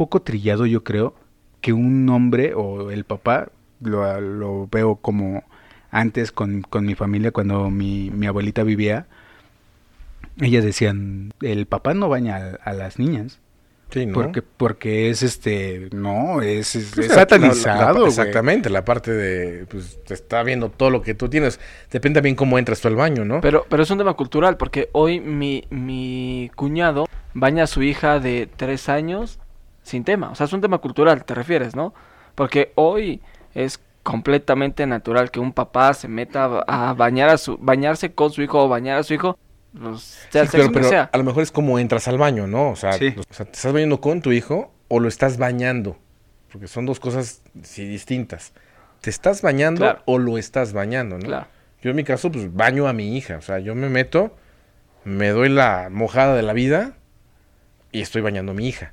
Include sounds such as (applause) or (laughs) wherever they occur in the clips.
poco trillado, yo creo, que un hombre o el papá, lo, lo veo como antes con, con, mi familia, cuando mi, mi abuelita vivía, ellas decían, el papá no baña a, a las niñas. Sí, ¿no? Porque, porque es este, no, es, es, Pues es satanizado. la- la- güey. exactamente, la parte de, pues, te está viendo todo lo que tú tienes. Depende también cómo entras tú al baño, ¿no? Pero, pero es un tema cultural, porque hoy mi, mi cuñado baña a su hija de tres años sin tema. O sea, es un tema cultural, te refieres, ¿no? Porque hoy es completamente natural que un papá se meta a bañar a su, bañarse con su hijo o bañar a su hijo, pues, sea el Sí, pero, sexo que pero sea. a lo mejor es como entras al baño, ¿no? O sea, Sí. o sea, ¿te estás bañando con tu hijo o lo estás bañando? Porque son dos cosas sí, distintas. ¿Te estás bañando Claro. o lo estás bañando, no? Claro. Yo en mi caso, pues baño a mi hija. O sea, yo me meto, me doy la mojada de la vida y estoy bañando a mi hija.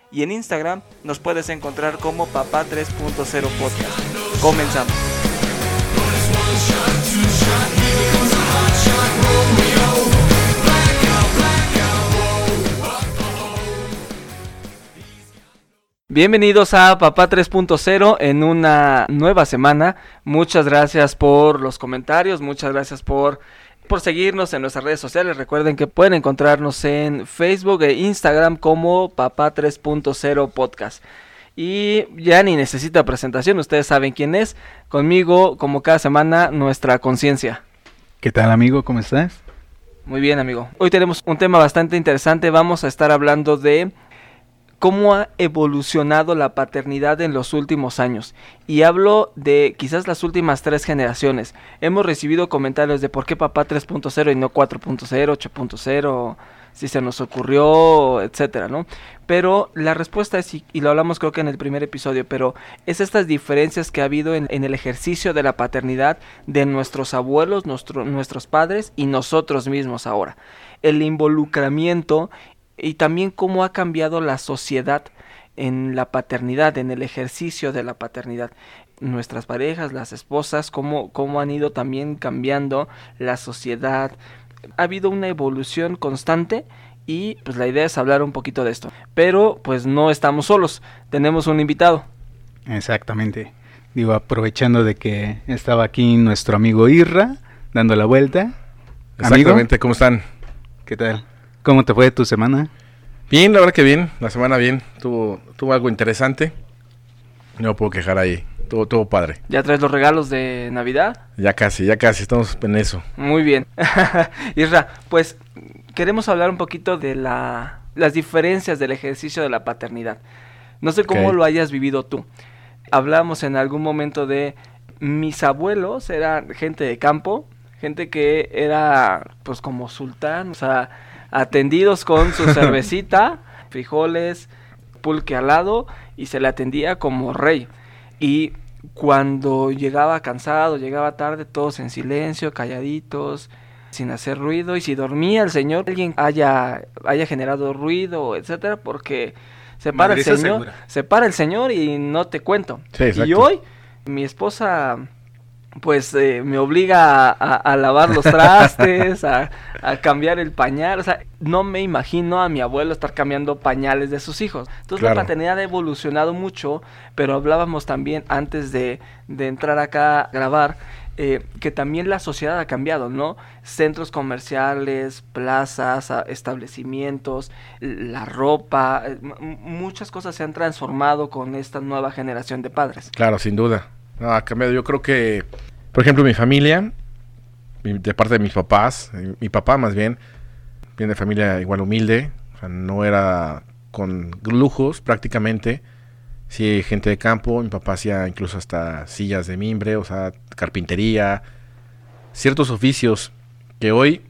y en Instagram nos puedes encontrar como Papá 3.0 Podcast. Comenzamos. Bienvenidos a Papá 3.0 en una nueva semana. Muchas gracias por los comentarios, muchas gracias por, por seguirnos en nuestras redes sociales. Recuerden que pueden encontrarnos en Facebook e Instagram como Papá 3.0 Podcast. Y ya ni necesita presentación, ustedes saben quién es. Conmigo, como cada semana, nuestra conciencia. ¿Qué tal, amigo? ¿Cómo estás? Muy bien, amigo. Hoy tenemos un tema bastante interesante. Vamos a estar hablando de cómo ha evolucionado la paternidad en los últimos años. Y hablo de quizás las últimas tres generaciones. Hemos recibido comentarios de por qué papá 3.0 y no 4.0, 8.0, si se nos ocurrió, etcétera, ¿no? Pero la respuesta es, y, lo hablamos creo que en el primer episodio, pero es estas diferencias que ha habido en, el ejercicio de la paternidad de nuestros abuelos, nuestro- nuestros padres y nosotros mismos ahora. El involucramiento y también cómo ha cambiado la sociedad en la paternidad, en el ejercicio de la paternidad. Nuestras parejas, las esposas, cómo, cómo han ido también cambiando la sociedad. Ha habido una evolución constante y pues la idea es hablar un poquito de esto. Pero pues no estamos solos, tenemos un invitado. Exactamente. Digo, aprovechando de que estaba aquí nuestro amigo Irra, dando la vuelta. Amigo, Exactamente, ¿cómo están? ¿qué tal? ¿Cómo te fue tu semana? Bien, la verdad que bien. La semana bien. Tuvo, tuvo algo interesante. No me puedo quejar ahí. Tuvo, tuvo padre. ¿Ya traes los regalos de Navidad? Ya casi, ya casi. Estamos en eso. Muy bien. (laughs) Isra, pues queremos hablar un poquito de la, las diferencias del ejercicio de la paternidad. No sé cómo lo hayas vivido tú. Hablamos en algún momento de mis abuelos, eran gente de campo, gente que era pues como sultán, o sea, atendidos con su (laughs) cervecita, frijoles, pulque al lado y se le atendía como rey. Y cuando llegaba cansado, llegaba tarde, todos en silencio, calladitos, sin hacer ruido. Y si dormía el señor, alguien haya, haya generado ruido, etcétera, porque se para el señor, segura. se para el señor y no te cuento. Sí, y hoy, mi esposa pues eh, me obliga a, a- a lavar los trastes, a, a cambiar el pañal, o sea, no me imagino a mi abuelo estar cambiando pañales de sus hijos. Entonces la paternidad ha evolucionado mucho, pero hablábamos también antes de, de entrar acá a grabar, eh, que también la sociedad ha cambiado, ¿no? Centros comerciales, plazas, establecimientos, la ropa, eh, muchas cosas se han transformado con esta nueva generación de padres. Claro, sin duda. No, ha cambiado. Yo creo que, por ejemplo, mi familia, mi- de parte de mis papás, eh, mi papá más bien, viene de familia igual humilde, sea, no era con lujos prácticamente. Sí, gente de campo. Mi papá hacía incluso hasta sillas de mimbre, o sea, carpintería. Ciertos oficios que hoy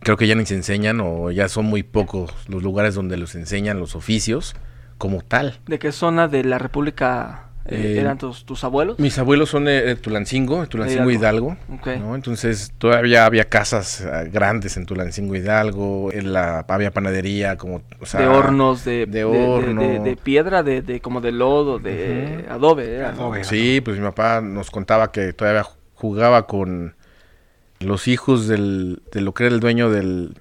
creo que ya ni se enseñan o ya son muy pocos los lugares donde los enseñan los oficios como tal. ¿De qué zona de la República eh, Eh, eran tus, tus abuelos? Mis abuelos son de, de Tulancingo, de Tulancingo Hidalgo. Hidalgo. ¿no? Entonces todavía había casas eh, grandes en Tulancingo Hidalgo, en la, había panadería, como, o sea, de hornos, de, de de- de- horno. de- de piedra, de, de como de lodo, de adobe. Adobe. Sí, pues mi papá nos contaba que todavía jugaba con los hijos del, de lo que era el dueño del,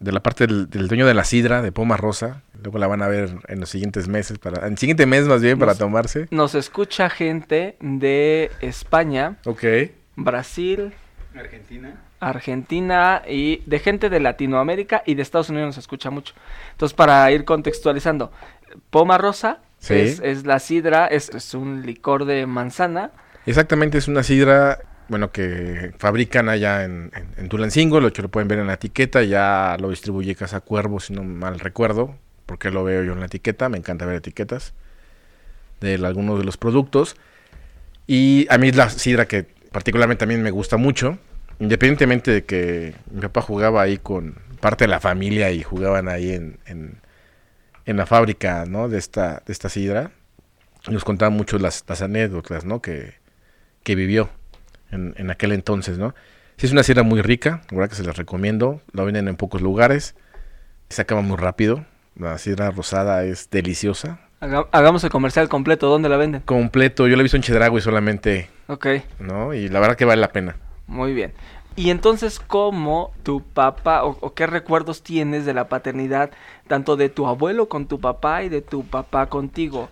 de la parte del, del dueño de la sidra, de Poma Rosa. Luego la van a ver en los siguientes meses, para, en el siguiente mes más bien, para Nos- tomarse. Nos escucha gente de España, Ok. Brasil, Argentina. Argentina y de gente de Latinoamérica y de Estados Unidos nos escucha mucho. Entonces, para ir contextualizando, Poma Rosa Sí. es, es la sidra, es, es un licor de manzana. Exactamente, es una sidra, bueno, que fabrican allá en, en, en Tulancingo, lo que lo pueden ver en la etiqueta, ya lo distribuye Casa Cuervo, si no mal recuerdo, porque lo veo yo en la etiqueta, me encanta ver etiquetas de algunos de los productos. Y a mí la sidra que particularmente también me gusta mucho, independientemente de que mi papá jugaba ahí con parte de la familia y jugaban ahí en, en, la fábrica, ¿no? De esta, de esta sidra. Nos contaban mucho las, anécdotas, ¿no? Que, que vivió en, en aquel entonces, ¿no? Sí, es una sidra muy rica, la que se las recomiendo. La venden en pocos lugares, se acaba muy rápido. La sidra rosada es deliciosa. Haga- hagamos el comercial completo, ¿dónde la venden? Completo, yo la he visto en Chedragui solamente, Ok, ¿no? Y la verdad que vale la pena. muy bien. Y entonces, ¿cómo tu papá o, o qué recuerdos tienes de la paternidad, tanto de tu abuelo con tu papá y de tu papá contigo?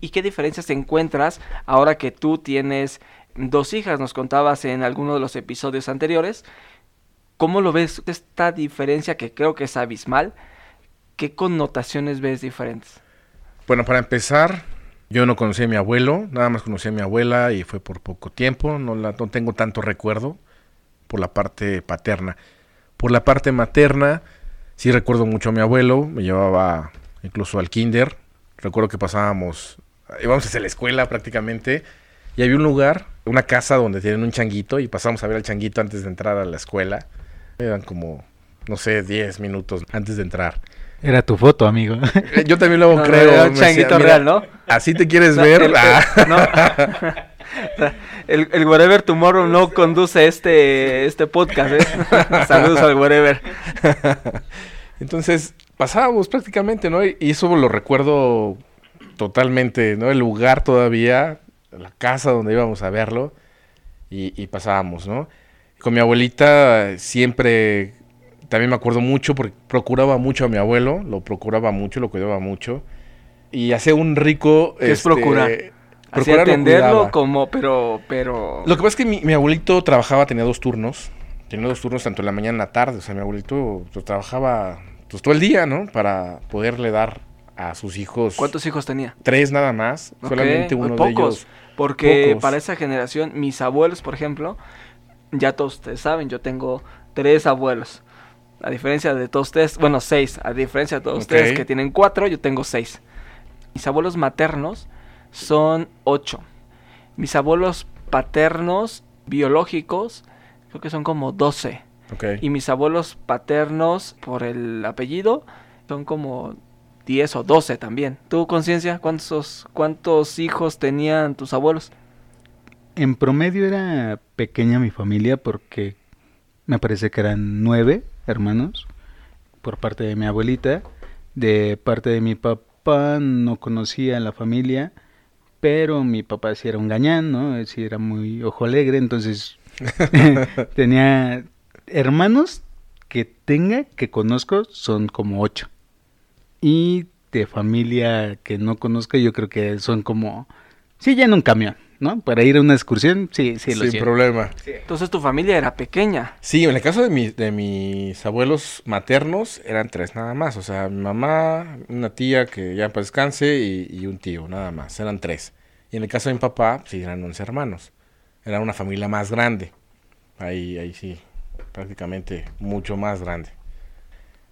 ¿Y qué diferencias encuentras ahora que tú tienes dos hijas? Nos contabas en alguno de los episodios anteriores. ¿Cómo lo ves esta diferencia que creo que es abismal? ¿Qué connotaciones ves diferentes? Bueno, para empezar, yo no conocí a mi abuelo, nada más conocí a mi abuela y fue por poco tiempo, no, la, no tengo tanto recuerdo por la parte paterna. Por la parte materna, sí recuerdo mucho a mi abuelo, me llevaba incluso al kinder, recuerdo que pasábamos, íbamos hacia la escuela prácticamente, y había un lugar, una casa donde tienen un changuito y pasamos a ver al changuito antes de entrar a la escuela. Eran como, no sé, 10 minutos antes de entrar. Era tu foto, amigo. Eh, Yo también luego No, no, creo. era un me decía, changuito "Mira, real, ¿no? Así te quieres No, ver. el- el- Ah. no. (laughs) El, el Wherever Tomorrow no conduce este, este podcast, ¿eh? (laughs) Saludos al Wherever. (laughs) Entonces, pasábamos prácticamente, ¿no? Y eso lo recuerdo totalmente, ¿no? El lugar todavía, la casa donde íbamos a verlo y, y pasábamos, ¿no? Con mi abuelita siempre, también me acuerdo mucho porque procuraba mucho a mi abuelo, lo procuraba mucho, lo cuidaba mucho. Y hacía un rico... ¿Qué es procurar? Así procurar lo atenderlo como, pero, pero... Lo que pasa es que mi, mi abuelito trabajaba, tenía dos turnos. Tenía dos turnos tanto en la mañana en la tarde. O sea, mi abuelito pues, trabajaba pues, todo el día, ¿no? Para poderle dar a sus hijos ¿Cuántos hijos tenía? tres nada más. Solamente uno de ellos. Porque pocos. para esa generación, mis abuelos, por ejemplo, ya todos ustedes saben, yo tengo tres abuelos. A diferencia de todos ustedes, bueno, seis. A diferencia de todos ustedes que tienen cuatro, yo tengo seis. Mis abuelos maternos son ocho. Mis abuelos paternos biológicos, creo que son como doce. Y mis abuelos paternos, por el apellido, son como 10 o 12 también. ¿Tu conciencia? ¿Cuántos, ¿Cuántos hijos tenían tus abuelos? En promedio era pequeña mi familia porque me parece que eran nueve hermanos por parte de mi abuelita. De parte de mi papá no conocía la familia, pero mi papá sí era un gañán, ¿no? Sí era muy ojo alegre, entonces (laughs) tenía hermanos que tenga, que conozco, son como ocho. Y de familia que no conozca, yo creo que son como, sí, ya en un camión, ¿no? Para ir a una excursión, sí, sí, lo Sin siento. problema. Entonces tu familia era pequeña. Sí, en el caso de, mi- de mis abuelos maternos eran tres nada más. O sea, mi mamá, una tía que ya paz descanse y, y un tío, nada más. Eran tres. Y en el caso de mi papá, sí, eran once hermanos. Era una familia más grande. Ahí, ahí sí, prácticamente mucho más grande.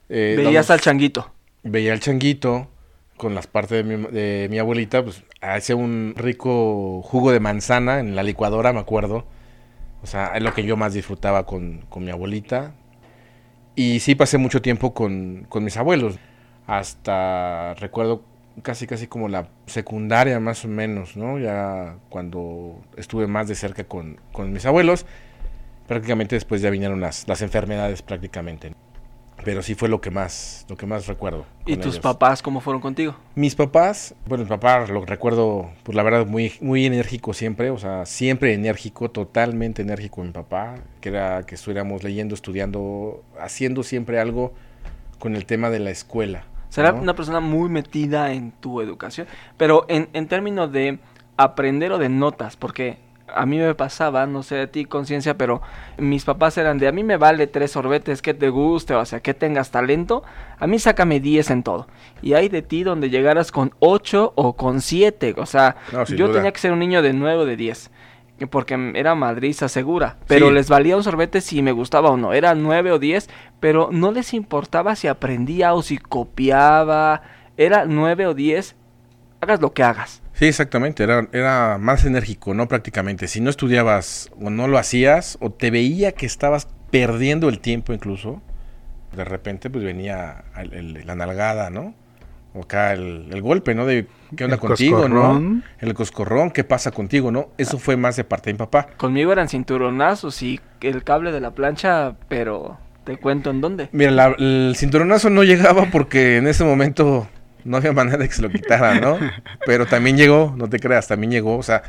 Eh, Veías vamos- al changuito. veía al changuito con las partes de mi, de mi abuelita, pues hace un rico jugo de manzana en la licuadora, me acuerdo. O sea, es lo que yo más disfrutaba con, mi abuelita. Y sí pasé mucho tiempo con, mis abuelos. Hasta recuerdo casi casi como la secundaria más o menos, ¿no? Ya cuando estuve más de cerca con, con mis abuelos, prácticamente después ya vinieron las, las enfermedades prácticamente. Pero sí fue lo que más, lo que más recuerdo. ¿Y tus ellos. papás cómo fueron contigo? Mis papás, bueno, mi papá lo recuerdo, pues la verdad, muy, muy enérgico siempre, o sea, siempre enérgico, totalmente enérgico mi papá, que era que estuviéramos leyendo, estudiando, haciendo siempre algo con el tema de la escuela. Será ¿no? una persona muy metida en tu educación, pero en, en términos de aprender o de notas, porque a mí me pasaba, no sé de ti conciencia, pero mis papás eran de a mí me vale tres sorbetes que te guste, o sea, que tengas talento, a mí sácame 10 en todo. Y hay de ti donde llegaras con 8 o con 7, o sea, No, yo duda. tenía que ser un niño de 9 o de 10. Porque era madriza segura, pero Sí. les valía un sorbete si me gustaba o no. Era 9 o 10, pero no les importaba si aprendía o si copiaba. Era 9 o 10, hagas lo que hagas. Sí, exactamente, era, era más enérgico, ¿no? Prácticamente. Si no estudiabas o no lo hacías, o te veía que estabas perdiendo el tiempo incluso, de repente pues venía el- el- la nalgada, ¿no? O acá el, el golpe, ¿no? De qué onda El contigo, ¿no? coscorrón. El coscorrón, ¿qué pasa contigo, no? Eso fue más de parte de mi papá. Conmigo eran cinturonazos y el cable de la plancha, pero te cuento en dónde. Mira, la- el cinturonazo no llegaba porque en ese momento no había manera de que se lo quitara, ¿no? Pero también llegó, no te creas, también llegó. O sea,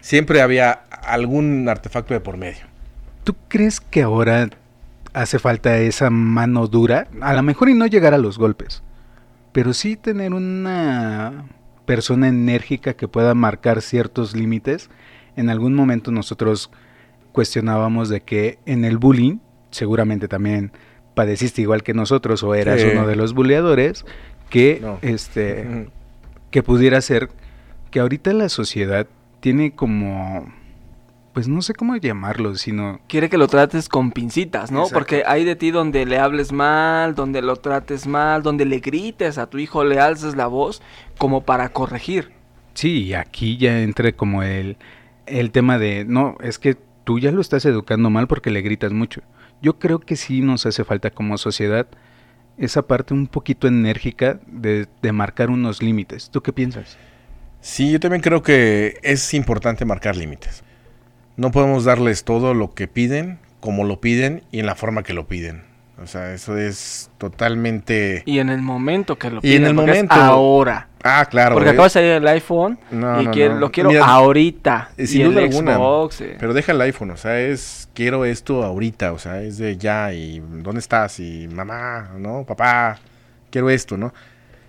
siempre había algún artefacto de por medio. ¿Tú crees que ahora hace falta esa mano dura? A lo mejor y no llegar a los golpes, pero sí tener una persona enérgica que pueda marcar ciertos límites. En algún momento nosotros cuestionábamos de que en el bullying, seguramente también padeciste igual que nosotros o eras Sí. uno de los buleadores, que No. este que pudiera ser que ahorita la sociedad tiene como pues no sé cómo llamarlo, sino Quiere que lo trates con pincitas, ¿no? Exacto. Porque hay de ti donde le hables mal, donde lo trates mal, donde le grites a tu hijo, le alces la voz, como para corregir. Sí, y aquí ya entra como el, el tema de, no, es que tú ya lo estás educando mal porque le gritas mucho. Yo creo que sí nos hace falta como sociedad esa parte un poquito enérgica de, de marcar unos límites. ¿Tú qué piensas? Sí, yo también creo que es importante marcar límites. No podemos darles todo lo que piden, como lo piden y en la forma que lo piden. O sea, eso es totalmente... Y en el momento que lo Y en el momento. ahora. Ah, claro. Porque güey. acaba de salir el iPhone No, y no, quiero- no. lo quiero Mira, ahorita. eh, y sin el duda alguna. Xbox, eh. Pero deja el iPhone, o sea, es quiero esto ahorita, o sea, es de ya y dónde estás y mamá, ¿no? Papá, quiero esto, ¿no?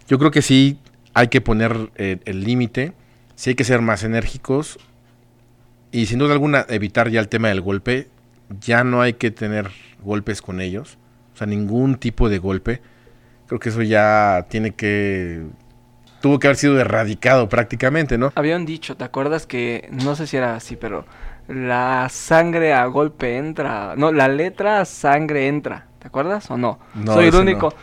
Yo creo que sí hay que poner eh, el límite, sí hay que ser más enérgicos y sin duda alguna evitar ya el tema del golpe, ya no hay que tener golpes con ellos, o sea, ningún tipo de golpe. Creo que eso ya tiene que tuvo que haber sido erradicado prácticamente, ¿no? Había un dicho, ¿te acuerdas que, no sé si era así, pero la sangre a golpe entra, no, la letra sangre entra, ¿te acuerdas o no? No, soy el único,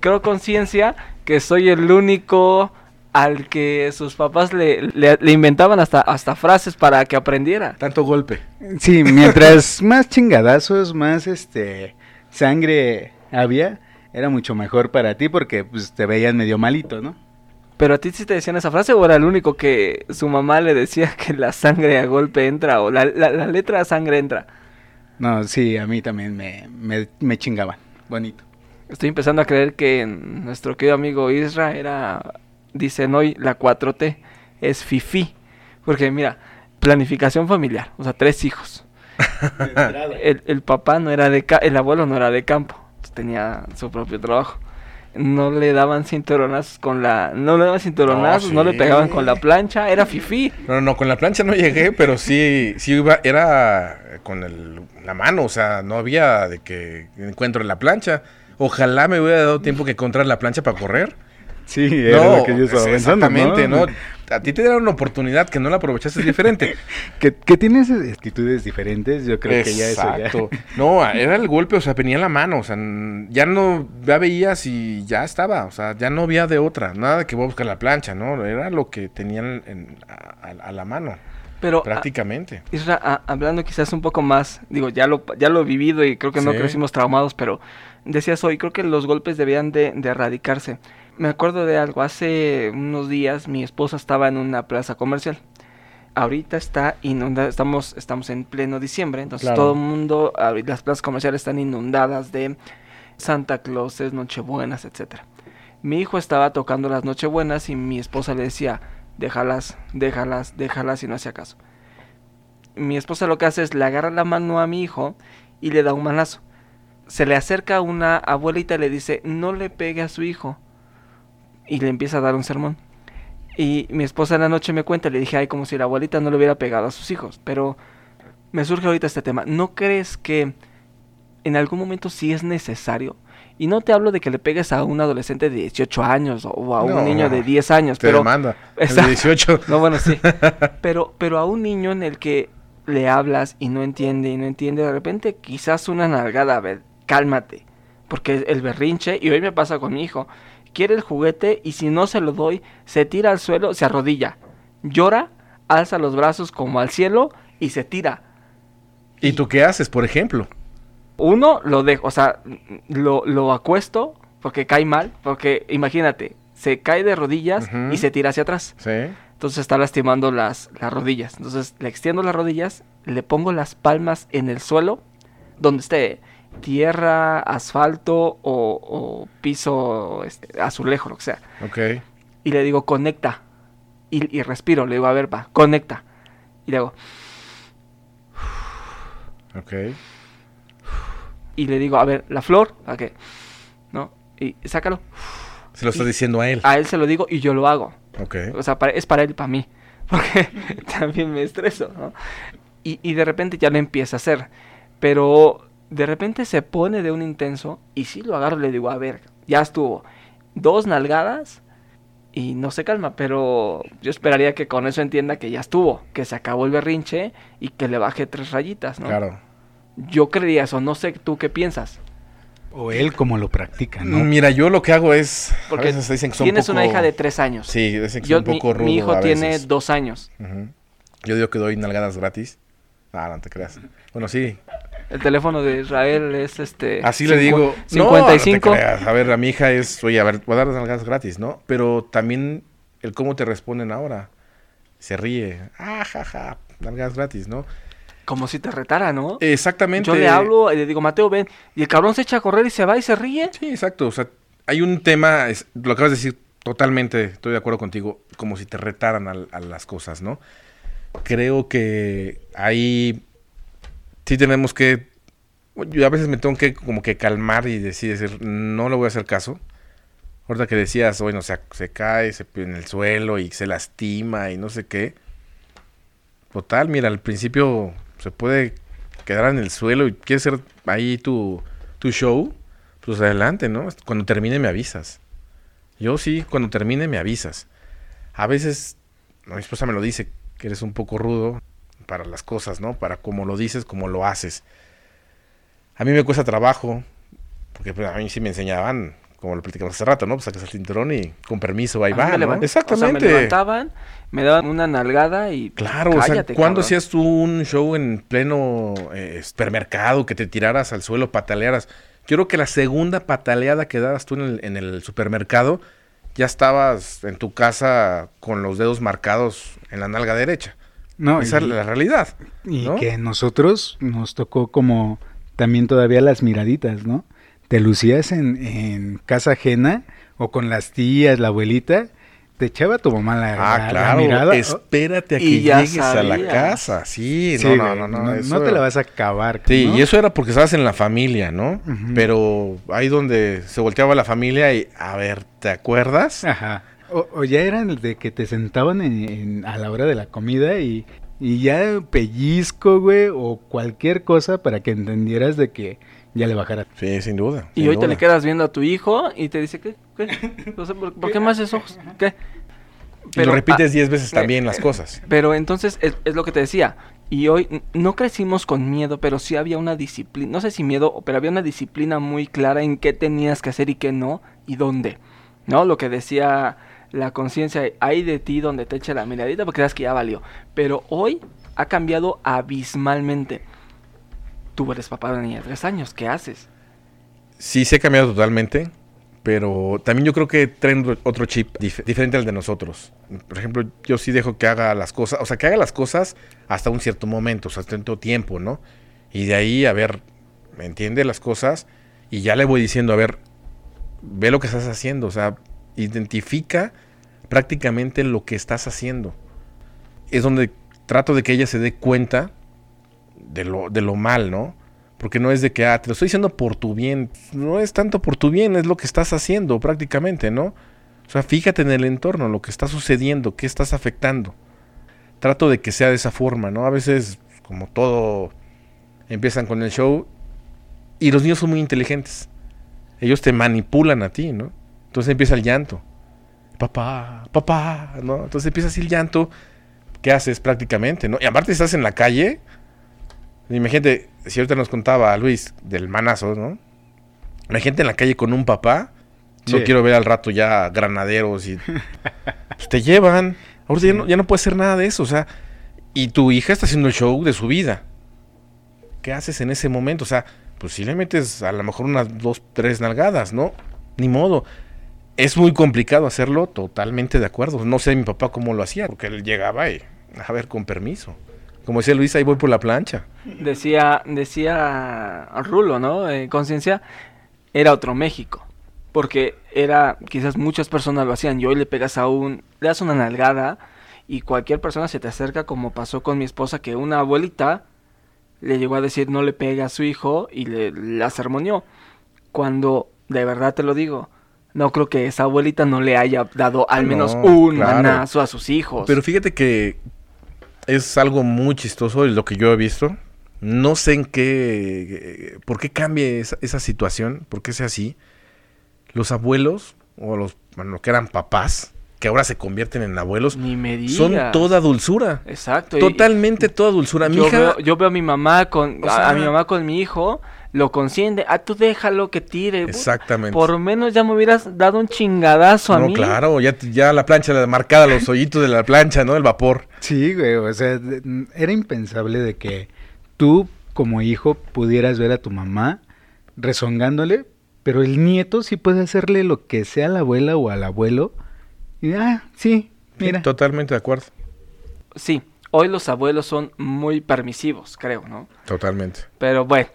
creo conciencia que soy el único al que sus papás le, le- le inventaban hasta, hasta frases para que aprendiera. Tanto golpe. Sí, mientras (laughs) más chingadazos, más este sangre había, era mucho mejor para ti porque pues te veían medio malito, ¿no? Pero a ti sí te decían esa frase o era el único que su mamá le decía que la sangre a golpe entra o la, la- la letra sangre entra. No, sí, a mí también me, me, me chingaban. Bonito. Estoy empezando a creer que nuestro querido amigo Isra era, dicen hoy, la 4T, es FIFI. Porque mira, planificación familiar, o sea, tres hijos. El, el papá no era de ca- el abuelo no era de campo, tenía su propio trabajo. No le daban cinturonazos con la, no le daban cinturonazos, no, le pegaban con la plancha, era FIFI. No, no, no, con la plancha no llegué, pero sí, sí iba, era con el- la mano, o sea, no había de que encuentro la plancha. Ojalá me hubiera dado tiempo que encontrar la plancha para correr. Sí, era lo que yo estaba es- pensando, exactamente, ¿no? A ti te dieron una oportunidad que no la aprovechaste es diferente. (laughs) Que, que tienes actitudes diferentes, yo creo que ya eso ya... Exacto. (laughs) No, era el golpe, o sea, venía en la mano, o sea, ya no, ya veías y ya estaba, o sea, ya no había de otra, nada de que voy a buscar la plancha, ¿no? Era lo que tenían en- a, a- a la mano, Pero ah, prácticamente. Isra, a- hablando quizás un poco más, digo, ya lo, ya lo he vivido y creo que no crecimos traumados, pero decías hoy, creo que los golpes debían de, de erradicarse. Me acuerdo de algo, hace unos días mi esposa estaba en una plaza comercial. Ahorita está inundada, estamos, estamos en pleno diciembre, entonces Claro. todo el mundo, las plazas comerciales están inundadas de Santa Clauses, Nochebuenas, etcétera. Mi hijo estaba tocando las Nochebuenas y mi esposa le decía, déjalas, déjalas, déjalas y no hacía caso mi esposa lo que hace es le agarra la mano a mi hijo y le da un manazo. Se le acerca una abuelita y le dice, no le pegue a su hijo. Y le empieza a dar un sermón. Y mi esposa en la noche me cuenta, le dije, ay, como si la abuelita no le hubiera pegado a sus hijos. Pero me surge ahorita este tema. ¿No crees que en algún momento sí es necesario? Y no te hablo de que le pegues a un adolescente de 18 años o- a un niño de 10 años, Te pero... demanda. El de Exacto. 18. (laughs) No, bueno, sí. (laughs) Pero, pero a un niño en el que le hablas y no entiende y no entiende, de repente quizás una nalgada, a ver, cálmate. Porque el berrinche, y hoy me pasa con mi hijo, quiere el juguete y si no se lo doy, se tira al suelo, se arrodilla, llora, alza los brazos como al cielo y se tira. ¿Y tú qué haces, por ejemplo? Uno lo dejo, o sea, lo, lo acuesto porque cae mal, porque imagínate, se cae de rodillas y se tira hacia atrás. Sí. Entonces está lastimando las, las rodillas. Entonces le extiendo las rodillas, le pongo las palmas en el suelo, donde esté tierra, asfalto o, o piso este, azulejo, lo que sea. Ok. Y le digo, conecta. Y, y respiro, le digo, a ver, va, conecta. Y le hago, Ok. y le digo, a ver, la flor, ¿a qué? ¿No? Y sácalo. Se lo estás Y- diciendo a él. A él se lo digo y yo lo hago. Ok. O sea, para- es para él y para mí. (laughs) Porque también me estreso, ¿no? Y, y de repente ya lo empieza a hacer. Pero de repente se pone de un intenso y sí lo agarro y le digo, a ver, ya estuvo. Dos nalgadas y no se calma. Pero yo esperaría que con eso entienda que ya estuvo. Que se acabó el berrinche y que le baje tres rayitas, ¿no? Claro. Yo creería eso. No sé tú qué piensas. O él como lo practica, ¿no? Mira, yo lo que hago es. Porque a veces dicen que son tienes poco- una hija de tres años. Sí, dicen que Yo, son un mi, poco rudo. mi hijo a tiene veces. dos años. Yo digo que doy nalgadas gratis. Ah, no te creas. Bueno, sí. El teléfono de Israel es este. Así le digo. 55. No, no te creas. A ver, a mi hija es, oye, a ver, voy a dar las nalgadas gratis, ¿no? Pero también el cómo te responden ahora. Se ríe. Ah, jaja, nalgadas gratis, ¿no? Como si te retara, ¿no? Exactamente. Yo le hablo y le digo, Mateo, ven. Y el cabrón se echa a correr y se va y se ríe. Sí, exacto. O sea, hay un tema, es- lo acabas de decir totalmente, estoy de acuerdo contigo, como si te retaran al- a, las cosas, ¿no? Creo que ahí sí tenemos que, yo a veces me tengo que como que calmar y decir, no le voy a hacer caso. Ahorita que decías, bueno, se, se cae se, en el suelo y se lastima y no sé qué. Total, mira, al principio se puede quedar en el suelo y quieres hacer ahí tu, tu show, pues adelante, ¿no? Cuando termine me avisas. Yo sí, cuando termine me avisas. A veces, mi esposa me lo dice, que eres un poco rudo para las cosas, ¿no? Para cómo lo dices, cómo lo haces. A mí me cuesta trabajo, porque pues, a mí sí me enseñaban, como lo platicamos hace rato, ¿no? Pues sacas el cinturón y con permiso, ahí va, Exactamente. O sea, me levantaban, me daban una nalgada y. Claro, o sea, ¿cuándo hacías tú un show en pleno eh, supermercado que te tiraras al suelo, patalearas? Yo creo que la segunda pataleada que dabas tú en el, en el supermercado, ya estabas en tu casa con los dedos marcados en la nalga derecha. No, Esa es la realidad. Y ¿no? que nosotros nos tocó como también todavía las miraditas, ¿no? Te lucías en, en casa ajena o con las tías, la abuelita, te echaba tu mamá la, Ah, la- la claro. mirada. Espérate a que llegues a la casa. Sí, Sí, no, no, no, no. no, eso- te la vas a acabar. Sí, ¿no? y eso era porque estabas en la familia, ¿no? Ujú. Pero ahí donde se volteaba la familia y, a ver, ¿te acuerdas? Ajá. O, o ya eran de que te sentaban en- en- a la hora de la comida y, y ya pellizco, güey, o cualquier cosa para que entendieras de que ya le bajara. Sí, sin duda. Y hoy te le quedas viendo a tu hijo y te dice, ¿qué? ¿Qué? No sé, ¿por, por qué más esos ojos? ¿Qué? Y lo repites ah, 10 veces eh, también las cosas. Pero entonces es, es lo que te decía. Y hoy no crecimos con miedo, pero sí había una disciplina, no sé si miedo, pero había una disciplina muy clara en qué tenías que hacer y qué no y dónde. ¿No? Lo que decía la conciencia, hay de ti donde te eche la miradita porque creas que ya valió. Pero hoy ha cambiado abismalmente. Tú eres papá de una niña de tres años, ¿qué haces? Sí, se ha cambiado totalmente, pero también yo creo que traen otro- chip dif- diferente al de nosotros. Por ejemplo, yo sí dejo que haga las cosas, o sea, que haga las cosas hasta un cierto momento, o sea, hasta cierto tiempo, ¿no? Y de ahí, a ver, me entiende las cosas y ya le voy diciendo, a ver, ve lo que estás haciendo, o sea, identifica prácticamente lo que estás haciendo. Es donde trato de que ella se dé cuenta de lo, de lo mal, ¿no? Porque no es de que, ah, te lo estoy diciendo por tu bien. No es tanto por tu bien, es lo que estás haciendo prácticamente, ¿no? O sea, fíjate en el entorno, lo que está sucediendo, qué estás afectando. Trato de que sea de esa forma, ¿no? A veces, como todo, empiezan con el show y los niños son muy inteligentes. Ellos te manipulan a ti, ¿no? Entonces empieza el llanto. Papá, papá, ¿no? Entonces empieza así el llanto. ¿Qué haces prácticamente, no? Y aparte estás en la calle. Imagínate, si ahorita nos contaba Luis del manazo, ¿no? La gente en la calle con un papá. No Sí. quiero ver al rato ya granaderos y... (laughs) pues te llevan. Ahorita ya, no, ya no puede hacer nada de eso, o sea... Y tu hija está haciendo el show de su vida. ¿Qué haces en ese momento? O sea, pues si le metes a lo mejor unas dos, tres nalgadas, ¿no? Ni modo. Es muy complicado hacerlo, totalmente de acuerdo. No sé mi papá cómo lo hacía, porque él llegaba y, a ver, con permiso. Como decía Luis, ahí voy por la plancha. Decía, decía Rulo, ¿no? Eh, Conciencia, era otro México. Porque era, quizás muchas personas lo hacían. Y hoy le pegas a un, le das una nalgada y cualquier persona se te acerca, como pasó con mi esposa, que una abuelita le llegó a decir no le pegue a su hijo y le la sermoneó. Cuando, de verdad te lo digo, no creo que esa abuelita no le haya dado al No, menos un claro. manazo a sus hijos. Pero fíjate que es algo muy chistoso lo que yo he visto. No sé en qué, por qué cambie esa, esa situación, por qué sea así. Los abuelos, o los, bueno, que eran papás, que ahora se convierten en abuelos, Ni me digas. son toda dulzura. Exacto. y- Totalmente toda dulzura. Mi yo, hija, veo, yo veo a mi mamá con O a- sea- a, mi mamá con mi hijo, lo consiente, ah, tú déjalo que tire. Exactamente. Por lo menos ya me hubieras dado un chingadazo a no, mí. claro, ya, ya la plancha la marcada, los hoyitos de la plancha, ¿no? El vapor. Sí, güey, o sea, era impensable de que tú como hijo pudieras ver a tu mamá rezongándole, pero el nieto sí puede hacerle lo que sea a la abuela o al abuelo. Y, ah, sí, mira. Sí, totalmente de acuerdo. Sí, hoy los abuelos son muy permisivos, creo, ¿no? Totalmente. Pero bueno,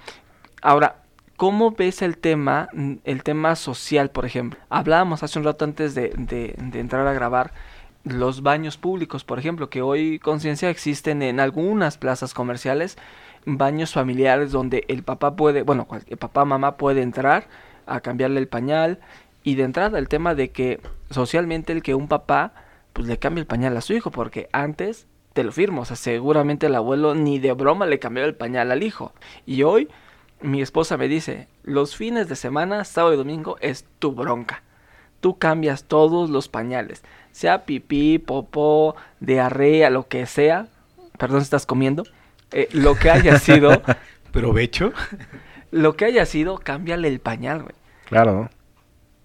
ahora, ¿cómo ves el tema, mm, el tema social, por ejemplo? Hablábamos hace un rato antes de, de- de entrar a grabar los baños públicos, por ejemplo, que hoy conciencia existen en algunas plazas comerciales, baños familiares donde el papá puede, bueno, el papá, mamá puede entrar a cambiarle el pañal y de entrada el tema de que socialmente el que un papá pues le cambie el pañal a su hijo, porque antes te lo firmo, o sea, seguramente el abuelo ni de broma le cambió el pañal al hijo. Y hoy mi esposa me dice, los fines de semana, sábado y domingo, es tu bronca. Tú cambias todos los pañales, sea pipí, popó, diarrea, lo que sea. Perdón si estás comiendo. eh, lo que haya sido, (laughs) Provecho. (laughs) lo que haya sido, cámbiale el pañal, güey. Claro.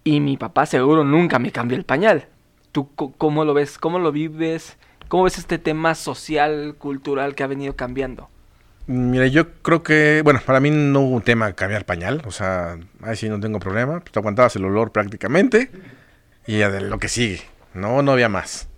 Y mi papá seguro nunca me cambió el pañal. ¿Tú cómo lo ves? ¿Cómo lo vives? ¿Cómo ves este tema social, cultural que ha venido cambiando? Mira, yo creo que, bueno, para mí no hubo un tema cambiar pañal, o sea, ahí sí no tengo problema, pues te aguantabas el olor prácticamente y ya de lo que sigue, no, no había más,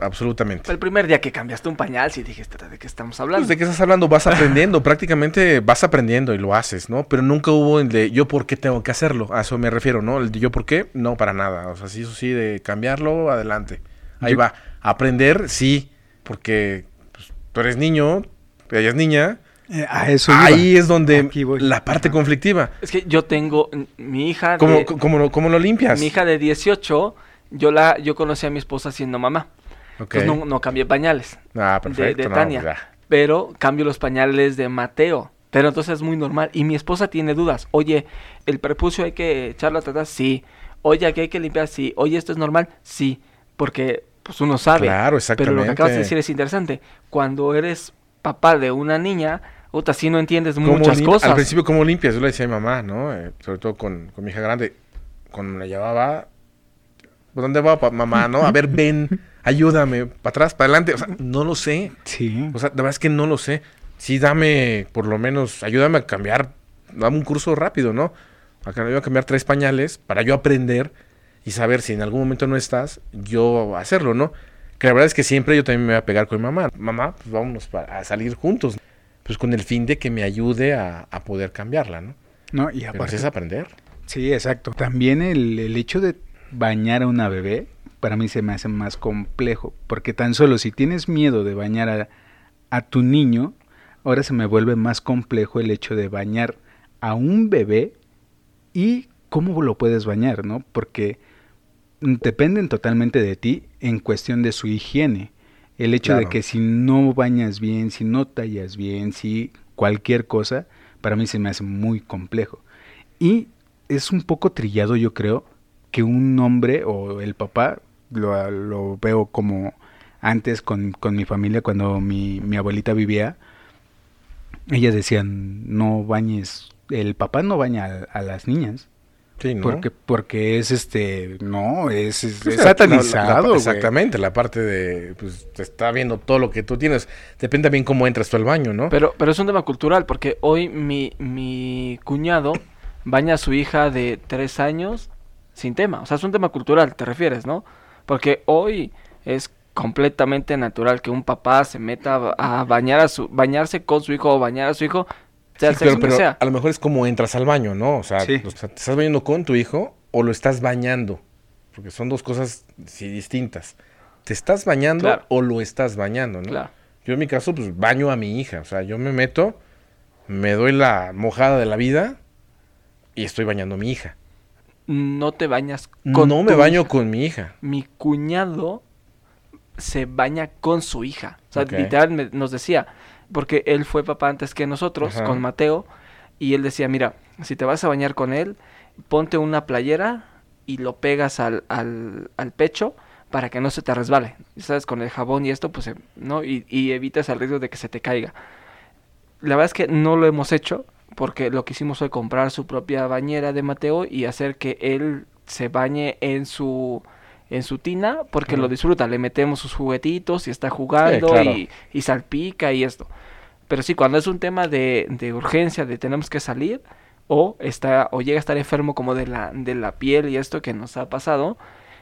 absolutamente. El primer día que cambiaste un pañal, sí dijiste, ¿de qué estamos hablando? Pues, ¿De qué estás hablando? Vas aprendiendo, (laughs) prácticamente vas aprendiendo y lo haces, ¿no? Pero nunca hubo el de yo por qué tengo que hacerlo, a eso me refiero, ¿no? El de yo por qué, no, para nada, o sea, sí, eso sí, de cambiarlo, adelante. Ahí Yo- va, aprender, sí, porque pues, tú eres niño, ella es niña, Eh, a eso iba. Ahí es donde la parte Ajá. conflictiva. Es que yo tengo mi hija ¿Cómo, de, cómo, lo- cómo lo limpias? mi hija de 18, yo la yo conocí a mi esposa siendo mamá. Ok. Entonces no, no cambié pañales ah, de, perfecto. de no, Tania, ya. pero cambio los pañales de Mateo Pero entonces es muy normal. Y mi esposa tiene dudas. Oye, ¿el prepucio hay que echarlo a tratar? Sí. Oye, ¿aquí hay que limpiar? Sí. Oye, ¿esto es normal? Sí. Porque pues uno sabe. Claro, Pero lo que acabas de exactamente. decir es interesante. Cuando eres papá de una niña, puta, sí no entiendes ¿Cómo muchas cosas. Al principio, ¿cómo limpias? Yo le decía a mi mamá, ¿no? Eh, sobre todo con, con mi hija grande. Cuando me la llevaba, ¿por dónde va mamá? ¿No? A ver, ven, (laughs) ayúdame, para atrás, para adelante. O sea, no lo sé. Sí. O sea, la verdad es que no lo sé. Sí, dame, por lo menos, ayúdame a cambiar, dame un curso rápido, ¿no? Acá yo a cambiar tres pañales para yo aprender y saber si en algún momento no estás, yo hacerlo, ¿no? Que la verdad es que siempre yo también me voy a pegar con mi mamá. Mamá, pues vámonos a salir juntos. Pues con el fin de que me ayude a, a poder cambiarla, ¿no? No, y Pero aparte, sí es aprender. Sí, exacto. También el, el hecho de bañar a una bebé, para mí se me hace más complejo, porque tan solo si tienes miedo de bañar a, a tu niño, ahora se me vuelve más complejo el hecho de bañar a un bebé y cómo lo puedes bañar, ¿no? Porque dependen totalmente de ti en cuestión de su higiene. El hecho de que si no bañas bien, si no tallas bien, si cualquier cosa, para mí se me hace muy complejo. Y es un poco trillado, yo creo, que un hombre o el papá, lo, lo veo como antes con, con mi familia, cuando mi, mi abuelita vivía, ellas decían, no bañes, el papá no baña a, a las niñas, Sí, ¿no? porque, porque es este, no, es, es, Pues, es la- la- satanizado. la- exactamente, la parte de, pues, te está viendo todo lo que tú tienes. Depende también cómo entras tú al baño, ¿no? Pero, pero es un tema cultural, porque hoy mi, mi cuñado baña a su hija de tres años sin tema. O sea, es un tema cultural, te refieres, ¿no? Porque hoy es completamente natural que un papá se meta a a bañar a su, bañarse con su hijo o bañar a su hijo, sea el Sí, pero, sea. a lo mejor es como entras al baño, ¿no? O sea, Sí. o sea, ¿te estás bañando con tu hijo o lo estás bañando? Porque son dos cosas sí, distintas. ¿Te estás bañando Claro. o lo estás bañando, no? Claro. Yo en mi caso, pues baño a mi hija. O sea, yo me meto, me doy la mojada de la vida y estoy bañando a mi hija. No te bañas con no me baño hija. con mi hija. Mi cuñado se baña con su hija. O sea, literal me- nos decía, porque él fue papá antes que nosotros, Ajá. con Mateo, y él decía, mira, si te vas a bañar con él, ponte una playera y lo pegas al, al, al pecho para que no se te resbale. ¿Sabes? Con el jabón y esto, pues, eh, ¿no? Y, y evitas el riesgo de que se te caiga. La verdad es que no lo hemos hecho porque lo que hicimos fue comprar su propia bañera de Mateo y hacer que él se bañe en su en su tina porque lo disfruta, le metemos sus juguetitos y está jugando claro. y, y salpica y esto. Pero sí, cuando es un tema de, de urgencia, de tenemos que salir, o está, o llega a estar enfermo como de la, de la piel y esto que nos ha pasado,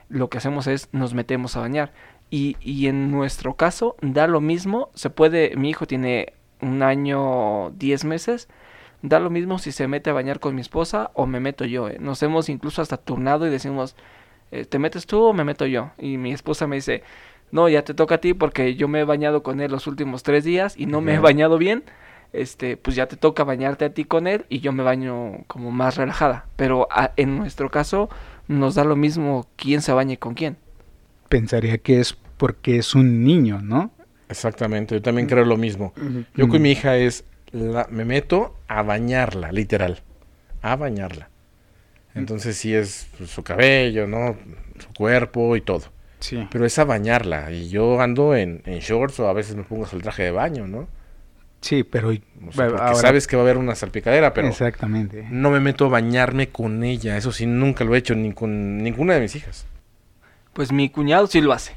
lo que hacemos es nos metemos a bañar. Y, y en nuestro caso, da lo mismo, se puede, mi hijo tiene un año, 10 meses, da lo mismo si se mete a bañar con mi esposa o me meto yo. ¿eh? Nos hemos incluso hasta turnado y decimos, ¿te metes tú o me meto yo? Y mi esposa me dice, no, ya te toca a ti porque yo me he bañado con él los últimos tres días y no me he bañado bien. Este, pues ya te toca bañarte a ti con él y yo me baño como más relajada. Pero a- en nuestro caso nos da lo mismo quién se bañe con quién. Pensaría que es porque es un niño, ¿no? Exactamente, yo también creo lo mismo. Yo con mi hija es, la- me meto a bañarla, literal, a bañarla. Entonces sí es pues, su cabello, ¿no? Su cuerpo y todo. Sí. Pero es a bañarla. Y yo ando en, en shorts o a veces me pongo el traje de baño, ¿no? Sí, pero O sea, porque ahora- sabes que va a haber una salpicadera, pero exactamente. no me meto a bañarme con ella. Eso sí, nunca lo he hecho ni con ninguna de mis hijas. Pues mi cuñado sí lo hace.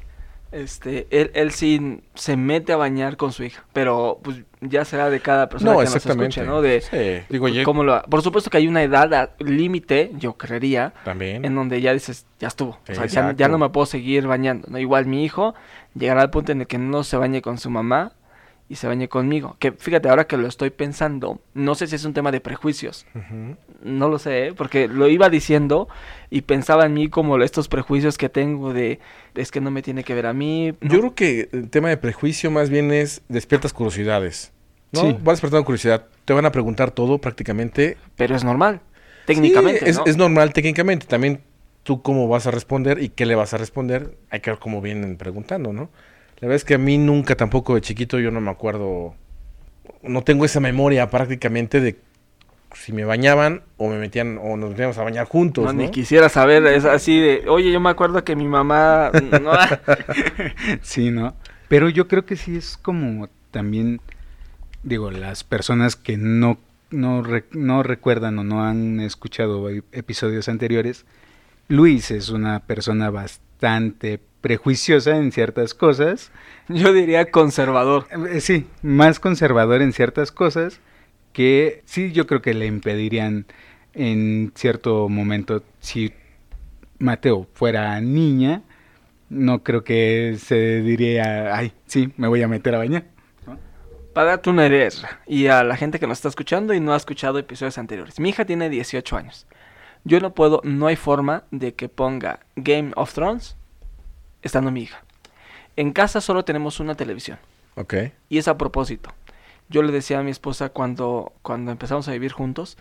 Este, él, él sí se mete a bañar con su hija, pero pues ya será de cada persona No, que nos exactamente. escuche, ¿no? De Sí, digo, yo cómo lo ha- Por supuesto que hay una edad límite, yo creería, también. en donde ya dices, ya estuvo. O sea, ya, ya no me puedo seguir bañando. ¿no? Igual mi hijo llegará al punto en el que no se bañe con su mamá y se bañe conmigo. Que fíjate, ahora que lo estoy pensando, no sé si es un tema de prejuicios. No lo sé, ¿eh? porque lo iba diciendo y pensaba en mí como estos prejuicios que tengo de es que no me tiene que ver a mí. no. Yo creo que el tema de prejuicio más bien es despiertas curiosidades. ¿No? Sí. Vas despertando curiosidad. Te van a preguntar todo prácticamente. Pero es normal, técnicamente. Sí, es, ¿no? es normal técnicamente. También tú cómo vas a responder y qué le vas a responder. Hay que ver cómo vienen preguntando, ¿no? La verdad es que a mí nunca tampoco de chiquito yo no me acuerdo no tengo esa memoria prácticamente de si me bañaban o me metían o nos metíamos a bañar juntos, No, ¿no? ni quisiera saber, es así de, oye, yo me acuerdo que mi mamá... no, (laughs) Sí, ¿no? Pero yo creo que sí es como también, digo, las personas que no, no, no recuerdan o no han escuchado e- episodios anteriores, Luis es una persona bastante prejuiciosa en ciertas cosas, yo diría conservador. eh, sí, más conservador en ciertas cosas que sí yo creo que le impedirían en cierto momento si Mateo fuera niña, no creo que se diría, ay, sí, me voy a meter a bañar. Para idea, y a la gente que nos está escuchando y no ha escuchado episodios anteriores. Mi hija tiene 18 años. Yo no puedo, no hay forma de que ponga Game of Thrones estando mi hija. En casa solo tenemos una televisión. Ok. Y es a propósito. Yo le decía a mi esposa cuando, cuando empezamos a vivir juntos,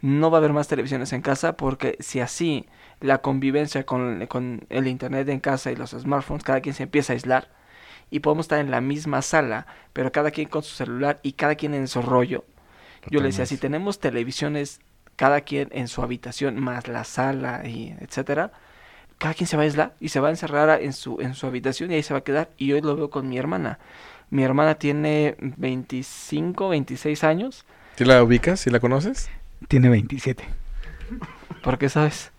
no va a haber más televisiones en casa porque si así la convivencia con, con el internet en casa y los smartphones, cada quien se empieza a aislar y podemos estar en la misma sala, pero cada quien con su celular y cada quien en su rollo. Yo le decía, si tenemos televisiones, cada quien en su habitación, más la sala y etcétera, cada quien se va a aislar y se va a encerrar en su, en su habitación y ahí se va a quedar. Y hoy lo veo con mi hermana. Mi hermana tiene 25, 26 años. ¿Sí la ubicas? ¿Sí la conoces? Tiene 27. ¿Por qué sabes?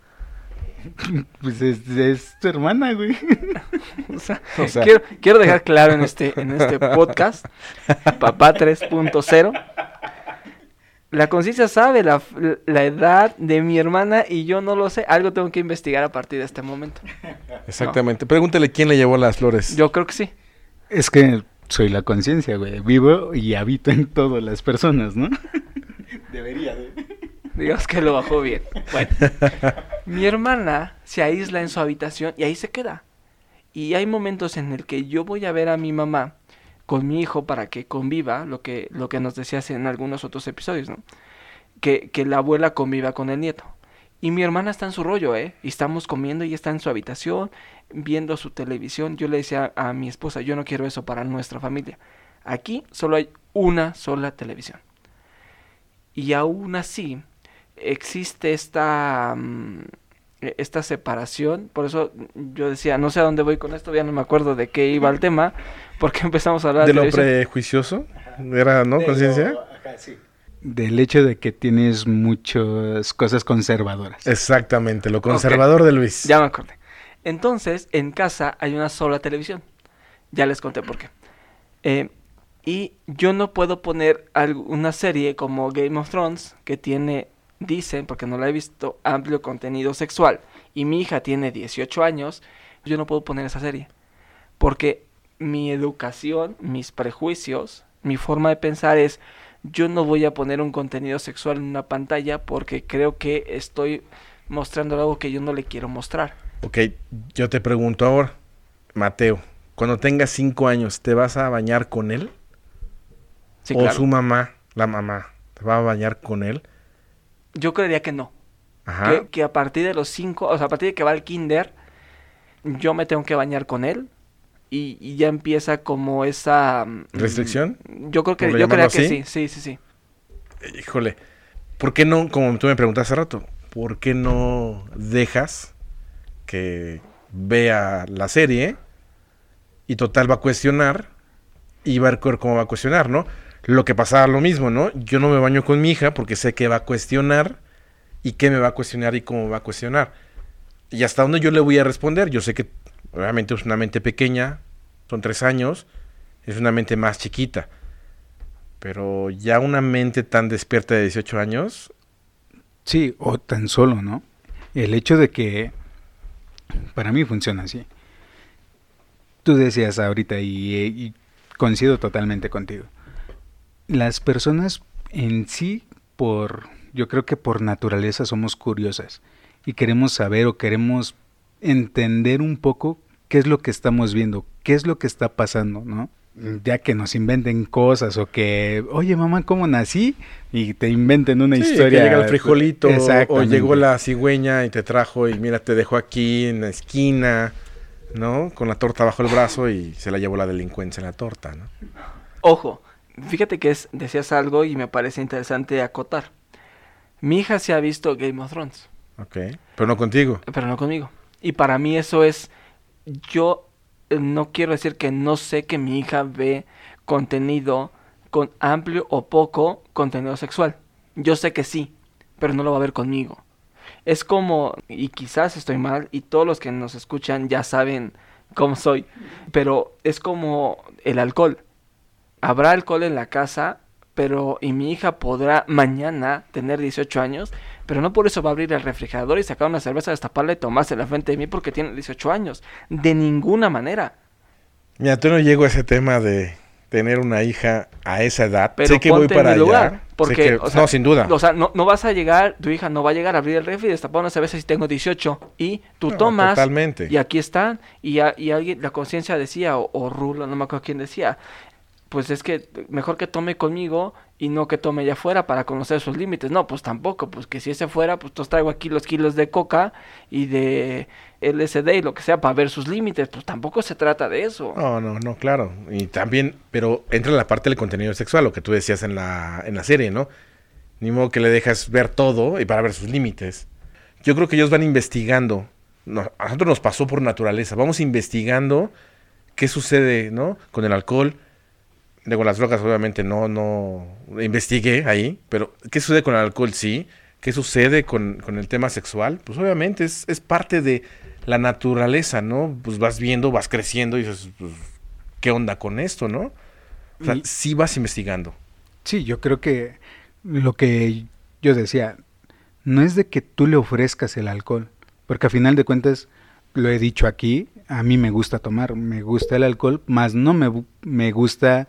(laughs) Pues es, es tu hermana, güey. (laughs) O sea, O sea- quiero, quiero dejar claro en este, en este podcast, Papá 3.0. La conciencia sabe la, la edad de mi hermana y yo no lo sé. Algo tengo que investigar a partir de este momento. Exactamente. Pregúntale quién le llevó las flores. Yo creo que sí. Es que soy la conciencia, güey. Vivo y habito en todas las personas, ¿no? (laughs) Debería de. Digamos que lo bajó bien. Bueno, mi hermana se aísla en su habitación y ahí se queda. Y hay momentos en el que yo voy a ver a mi mamá con mi hijo para que conviva, lo que, lo que nos decías en algunos otros episodios, ¿no? Que, que la abuela conviva con el nieto. Y mi hermana está en su rollo, ¿eh? Y estamos comiendo y está en su habitación, viendo su televisión. Yo le decía a mi esposa, yo no quiero eso para nuestra familia. Aquí solo hay una sola televisión. Y aún así existe esta, mm, esta separación. Por eso yo decía, no sé a dónde voy con esto, ya no me acuerdo de qué iba el (laughs) tema, porque empezamos a hablar ¿De lo televisión. prejuicioso? ¿Era, no? ¿Conciencia? Del hecho de que tienes muchas cosas conservadoras. Exactamente, lo conservador de Luis. Ya me acordé. Entonces, en casa hay una sola televisión. Ya les conté por qué. Eh, y yo no puedo poner una serie como Game of Thrones, que tiene, dicen, porque no la he visto, amplio contenido sexual, y mi hija tiene 18 años, yo no puedo poner esa serie. Porque mi educación, mis prejuicios, mi forma de pensar es, yo no voy a poner un contenido sexual en una pantalla porque creo que estoy mostrando algo que yo no le quiero mostrar. Ok, yo te pregunto ahora, Mateo, cuando tengas cinco años, ¿te vas a bañar con él? Sí, ¿O claro. su mamá, la mamá, te va a bañar con él? Yo creería que no. Ajá. Que, que a partir de los cinco, o sea, a partir de que va al kinder, yo me tengo que bañar con él. Y, y ya empieza como esa... mm, ¿Restricción? Yo creo que, ¿Por yo creía que sí, sí, sí, sí. Híjole, ¿por qué no, como tú me preguntaste hace rato, ¿por qué no dejas que vea la serie y total va a cuestionar y va a ver cómo va a cuestionar, ¿no? Lo que pasaba lo mismo, ¿no? Yo no me baño con mi hija porque sé que va a cuestionar y qué me va a cuestionar y cómo va a cuestionar. Y hasta dónde yo le voy a responder. Yo sé que obviamente es una mente pequeña, son tres años, es una mente más chiquita. Pero ya una mente tan despierta de 18 años, Sí, o tan solo, ¿no? El hecho de que para mí funciona así. Tú decías ahorita y, y coincido totalmente contigo. Las personas en sí, por, yo creo que por naturaleza somos curiosas y queremos saber o queremos entender un poco qué es lo que estamos viendo, qué es lo que está pasando, ¿no? Ya que nos inventen cosas o que, oye mamá, ¿cómo nací? Y te inventen una Sí, historia. que llega el frijolito o llegó la cigüeña y te trajo y mira, te dejó aquí en la esquina, ¿no? Con la torta bajo el brazo y se la llevó la delincuencia en la torta, ¿no? Ojo, fíjate que es, decías algo y me parece interesante acotar. Mi hija se ha visto Game of Thrones, Ok. Pero no contigo. pero no conmigo. Y para mí eso es, yo eh, no quiero decir que no sé que mi hija ve contenido con amplio o poco contenido sexual. Yo sé que sí, pero no lo va a ver conmigo. Es como, y quizás estoy mal, y todos los que nos escuchan ya saben cómo soy, pero es como el alcohol. Habrá alcohol en la casa, pero y mi hija podrá mañana tener 18 años, pero no por eso va a abrir el refrigerador y sacar una cerveza, destaparla y tomarse la frente de mí porque tiene 18 años. De ninguna manera. Mira, tú no llego a ese tema de tener una hija a esa edad. Pero sé que voy para allá. lugar, porque, que- o sea, no, sin duda. O sea, no, no vas a llegar, tu hija no va a llegar a abrir el refri y destapar una cerveza si tengo 18. Y tú No, tomas. totalmente. Y aquí están. Y, a- y alguien, la conciencia decía, o, o Rulo, no me acuerdo quién decía. Pues es que mejor que tome conmigo y no que tome allá afuera para conocer sus límites. No, pues tampoco. Pues que si ese fuera, pues entonces traigo aquí los kilos de coca y de LSD y lo que sea para ver sus límites. Pues tampoco se trata de eso. No, no, no, claro. Y también, pero entra en la parte del contenido sexual, lo que tú decías en la, en la serie, ¿no? Ni modo que le dejas ver todo y para ver sus límites. Yo creo que ellos van investigando. No, a nosotros nos pasó por naturaleza. Vamos investigando qué sucede, ¿no? Con el alcohol. Digo, las drogas obviamente no, no investigué ahí, pero ¿qué sucede con el alcohol? Sí. ¿Qué sucede con, con el tema sexual? Pues obviamente es, es parte de la naturaleza, ¿no? Pues vas viendo, vas creciendo y dices, pues, ¿qué onda con esto, no? O sea, Y- sí vas investigando. Sí, yo creo que lo que yo decía, no es de que tú le ofrezcas el alcohol, porque a final de cuentas, lo he dicho aquí, a mí me gusta tomar, me gusta el alcohol, más no me, me gusta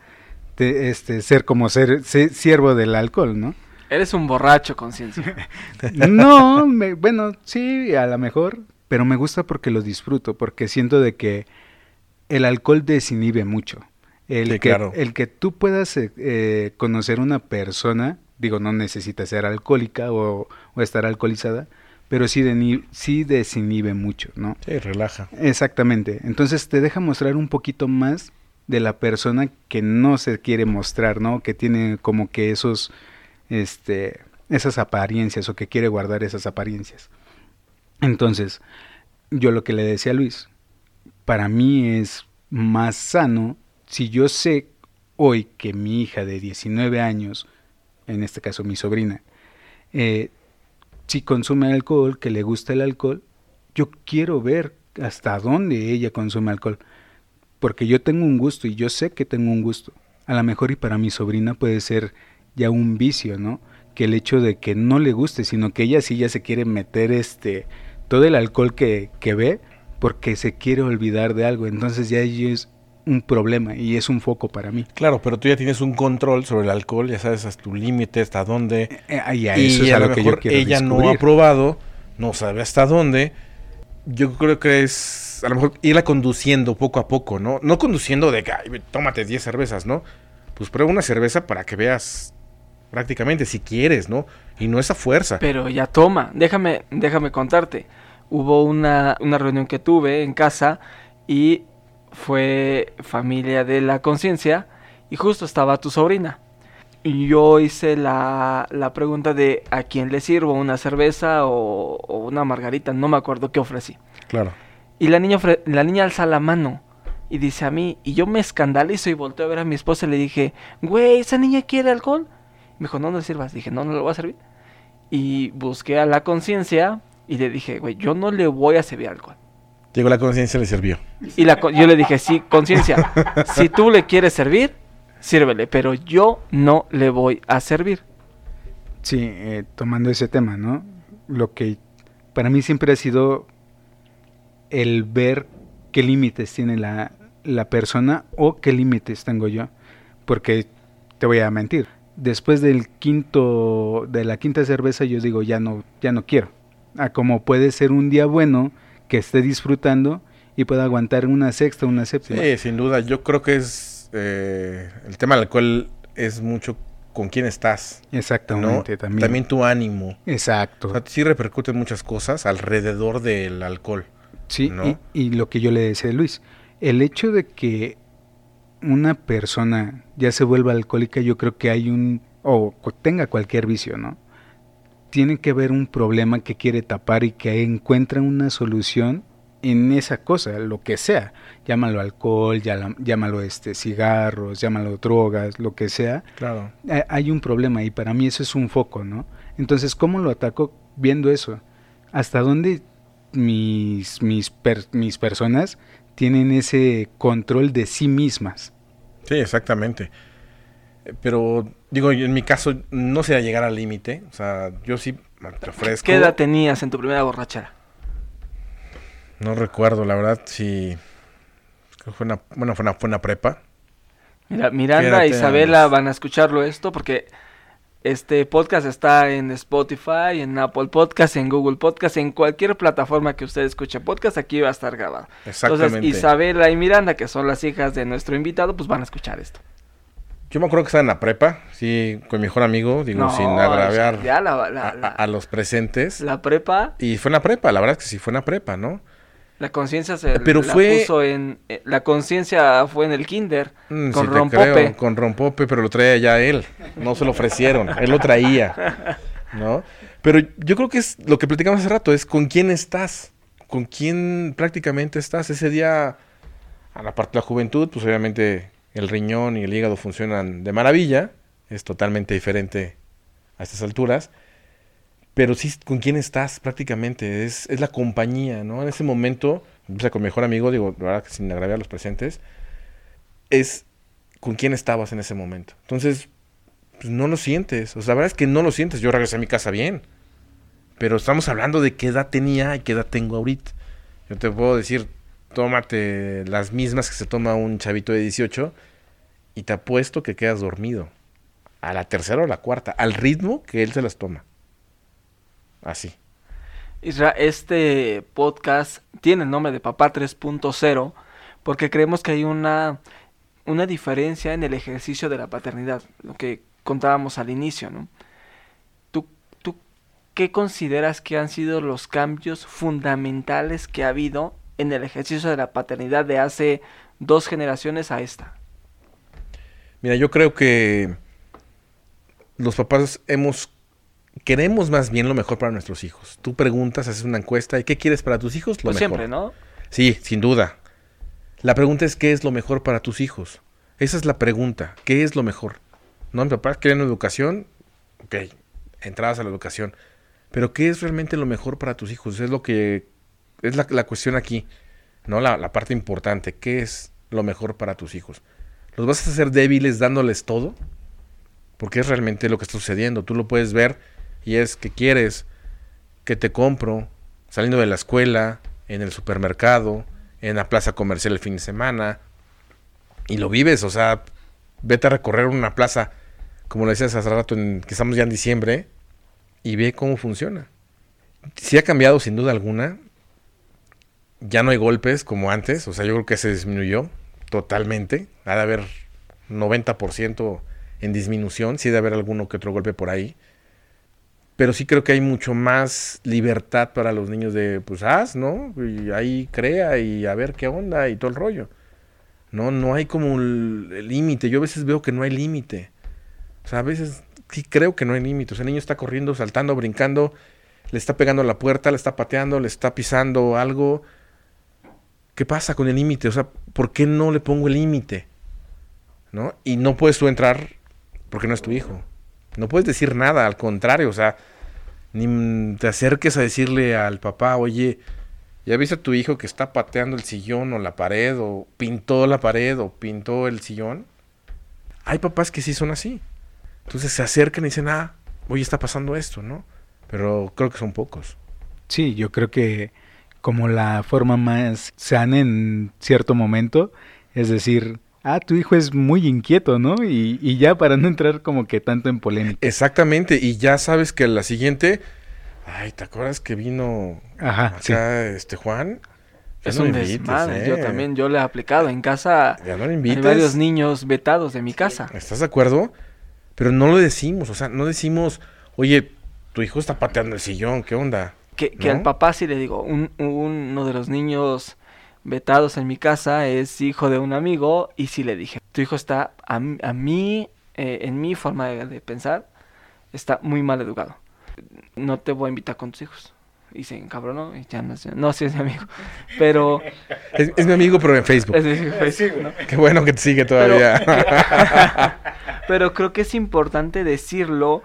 te- este, ser como ser, ser siervo del alcohol, ¿no? Eres un borracho, conciencia. (laughs) No, me- bueno, sí, a lo mejor, pero me gusta porque lo disfruto, porque siento de que el alcohol desinhibe mucho. El, Sí, que, claro. el que tú puedas eh, eh, conocer una persona, digo, no necesita ser alcohólica o, o estar alcoholizada, pero sí, deni- sí desinhibe mucho, ¿no? Sí, relaja. Exactamente. Entonces te deja mostrar un poquito más de la persona que no se quiere mostrar, ¿no? Que tiene como que esos, este, esas apariencias o que quiere guardar esas apariencias. Entonces, yo lo que le decía a Luis, para mí es más sano si yo sé hoy que mi hija de 19 años, en este caso mi sobrina, eh, si consume alcohol, que le gusta el alcohol, yo quiero ver hasta dónde ella consume alcohol. Porque yo tengo un gusto y yo sé que tengo un gusto. A lo mejor y para mi sobrina puede ser ya un vicio, ¿no? Que el hecho de que no le guste, sino que ella sí ya se quiere meter este todo el alcohol que, que ve porque se quiere olvidar de algo. Entonces ya es un problema y es un foco para mí. Claro, pero tú ya tienes un control sobre el alcohol, ya sabes hasta tu límite, hasta dónde. Eh, y a y eso es a a lo lo que yo mejor quiero ella no ha probado, no sabe hasta dónde. Yo creo que es a lo mejor irla conduciendo poco a poco, ¿no? No conduciendo de que, "Ay, tómate 10 cervezas, ¿no? Pues prueba una cerveza para que veas prácticamente si quieres, ¿no? Y no esa fuerza. Pero ya toma, déjame, déjame contarte. Hubo una, una reunión que tuve en casa y fue familia de la conciencia y justo estaba tu sobrina. Y yo hice la, la pregunta de a quién le sirvo, una cerveza o, o una margarita, no me acuerdo qué ofrecí. Claro. Y la niña, la niña alza la mano y dice a mí, y yo me escandalizo y volteo a ver a mi esposa y le dije, güey, ¿esa niña quiere alcohol? Me dijo, no, no le sirvas. Dije, no, no le voy a servir. Y busqué a la conciencia y le dije, güey, yo no le voy a servir alcohol. Llegó la conciencia, le sirvió. Y la, yo le dije, sí, conciencia, si tú le quieres servir, sírvele, pero yo no le voy a servir. Sí, eh, tomando ese tema, ¿no? Lo que para mí siempre ha sido el ver qué límites tiene la, la persona o qué límites tengo yo. Porque te voy a mentir. Después del quinto, de la quinta cerveza, yo digo, ya no, ya no quiero. A como puede ser un día bueno que esté disfrutando y pueda aguantar una sexta, una séptima. Sí, sin duda. Yo creo que es. eh, el tema del alcohol es mucho con quién estás. ¿no? Exactamente, también. También tu ánimo. Exacto. O sea, sí repercuten muchas cosas alrededor del alcohol. Sí, ¿no? y, y lo que yo le decía a Luis, el hecho de que una persona ya se vuelva alcohólica, yo creo que hay un, o tenga cualquier vicio, ¿no? Tiene que haber un problema que quiere tapar y que encuentra una solución en esa cosa, lo que sea. Llámalo alcohol, llámalo, este, cigarros, llámalo drogas, lo que sea. Claro. Hay un problema y para mí eso es un foco, ¿no? Entonces, ¿cómo lo ataco viendo eso? ¿Hasta dónde mis, mis, per- mis personas tienen ese control de sí mismas? Sí, exactamente. Pero, digo, en mi caso no sé llegar al límite. O sea, yo sí te ofrezco. ¿Qué edad tenías en tu primera borrachera? No recuerdo, la verdad, si... Creo que fue una, bueno, fue una, fue una prepa. Mira, Miranda ¿Qué e Isabela van a escucharlo esto porque este podcast está en Spotify, en Apple Podcast, en Google Podcast, en cualquier plataforma que usted escuche podcast, aquí va a estar grabado. Exactamente. Entonces, Isabela y Miranda, que son las hijas de nuestro invitado, pues van a escuchar esto. Yo me acuerdo que estaba en la prepa, sí, con mi mejor amigo, digo, No, sin agraviar ya la, la- a, la- a- a los presentes. la prepa, Y fue en la prepa, la verdad es que sí fue en la prepa, ¿no? La conciencia se Pero la fue- puso en... eh, La conciencia fue en el kinder, Mm, con sí rompope. creo, con rompope, pero lo traía ya él. No se lo ofrecieron, él lo traía. ¿No? Pero yo creo que es lo que platicamos hace rato, es con quién estás. Con quién prácticamente estás. Ese día, a la parte de la juventud, pues obviamente el riñón y el hígado funcionan de maravilla. Es totalmente diferente a estas alturas. Pero sí, con quién estás prácticamente. Es, es la compañía, ¿no? En ese momento, empieza con mi mejor amigo, digo, la verdad sin agraviar a los presentes, es con quién estabas en ese momento. Entonces, pues no lo sientes. O sea, la verdad es que no lo sientes. Yo regresé a mi casa bien. Pero estamos hablando de qué edad tenía y qué edad tengo ahorita. Yo te puedo decir, tómate las mismas que se toma un chavito de 18 y te apuesto que quedas dormido. A la tercera o la cuarta, al ritmo que él se las toma. Así. Isra, este podcast tiene el nombre de Papá 3.0 porque creemos que hay una, una diferencia en el ejercicio de la paternidad, lo que contábamos al inicio, ¿no? ¿Tú, tú qué consideras que han sido los cambios fundamentales que ha habido en el ejercicio de la paternidad de hace dos generaciones a esta? Mira, yo creo que los papás hemos queremos más bien lo mejor para nuestros hijos. Tú preguntas, haces una encuesta y ¿qué quieres para tus hijos? Lo Pues mejor. siempre, ¿no? Sí, sin duda. La pregunta es ¿qué es lo mejor para tus hijos? Esa es la pregunta. ¿Qué es lo mejor? No, mi papá quiere una educación. Ok, entradas a la educación. Pero ¿qué es realmente lo mejor para tus hijos? Es lo que es la, la cuestión aquí, ¿no? La, la parte importante. ¿Qué es lo mejor para tus hijos? ¿Los vas a hacer débiles dándoles todo? Porque es realmente lo que está sucediendo. Tú lo puedes ver y es que quieres que te compro saliendo de la escuela, en el supermercado, en la plaza comercial el fin de semana. Y lo vives, o sea, vete a recorrer una plaza, como lo decías hace rato, en, que estamos ya en diciembre, y ve cómo funciona. Sí ha cambiado sin duda alguna. Ya no hay golpes como antes, o sea, yo creo que se disminuyó totalmente. Ha de haber 90% en disminución, sí debe haber alguno que otro golpe por ahí. Pero sí creo que hay mucho más libertad para los niños de, pues haz, ¿no? Y ahí crea y a ver qué onda y todo el rollo. No, no hay como el límite. Yo a veces veo que no hay límite. O sea, a veces sí creo que no hay límite. O sea, el niño está corriendo, saltando, brincando, le está pegando a la puerta, le está pateando, le está pisando algo. ¿Qué pasa con el límite? O sea, ¿por qué no le pongo el límite? ¿No? Y no puedes tú entrar porque no es tu hijo. No puedes decir nada, al contrario, o sea, ni te acerques a decirle al papá, oye, ¿ya viste a tu hijo que está pateando el sillón o la pared o pintó la pared o pintó el sillón? Hay papás que sí son así. Entonces se acercan y dicen, ah, oye, está pasando esto, ¿no? Pero creo que son pocos. Sí, yo creo que como la forma más sana en cierto momento es decir, ah, tu hijo es muy inquieto, ¿no? Y, y ya para no entrar como que tanto en polémica. Exactamente, y ya sabes que la siguiente, ay, ¿te acuerdas que vino Ajá, acá sí. este Juan? Ya Es no un invites, desmadre. ¿eh? Yo también, yo le he aplicado. En casa Ya no hay varios niños vetados de mi casa. ¿Estás de acuerdo? Pero no lo decimos, o sea, no decimos, oye, tu hijo está pateando el sillón, ¿qué onda? Que, que al papá sí le digo, un, uno de los niños vetados en mi casa es hijo de un amigo y sí le dije, tu hijo está a, a mí, eh, en mi forma de, de pensar, está muy mal educado. No te voy a invitar con tus hijos. Y se encabronó y ya no sé, no, sí es mi amigo. (laughs) Pero Es, es mi amigo, pero en Facebook. es decir, Facebook, ¿no? Qué bueno que te sigue Pero, todavía. (laughs) pero creo que es importante decirlo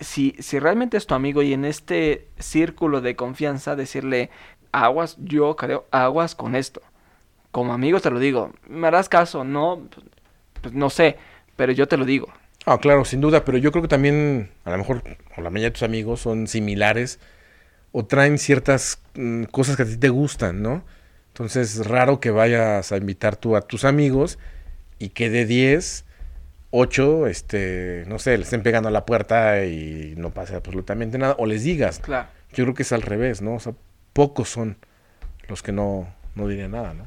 si, si realmente es tu amigo y en este círculo de confianza decirle aguas, yo creo, aguas con esto. Como amigo te lo digo, me harás caso, no, pues, pues no sé, pero yo te lo digo. Ah, claro, sin duda, pero yo creo que también, a lo mejor, o la mayoría de tus amigos son similares o traen ciertas mm, cosas que a ti te gustan, ¿no? Entonces es raro que vayas a invitar tú a tus amigos y que de 10, 8, este, no sé, le estén pegando a la puerta y no pase absolutamente nada, o les digas. Claro. Yo creo que es al revés, ¿no? O sea, pocos son los que no, no dirían nada, ¿no?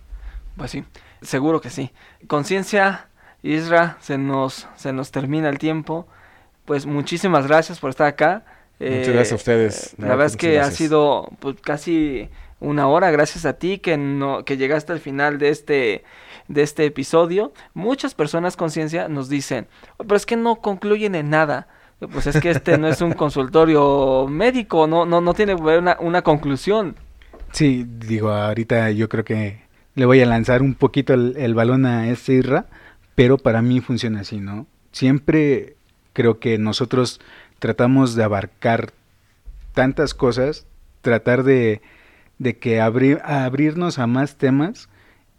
Pues sí, seguro que sí. Conciencia, Isra, se nos, se nos termina el tiempo. Pues muchísimas gracias por estar acá. Muchas Eh, gracias a ustedes. La verdad es que ha gracias. sido pues, casi una hora, gracias a ti que no, que llegaste al final de este, de este episodio. Muchas personas conciencia nos dicen, "Oh, pero es que no concluyen en nada. Pues es que este no es un (laughs) consultorio médico, no, no, no tiene una, una conclusión. Sí, digo, ahorita yo creo que le voy a lanzar un poquito el, el balón a este Irra, pero para mí funciona así, ¿no? Siempre creo que nosotros tratamos de abarcar tantas cosas, tratar de, de que abrir, abrirnos a más temas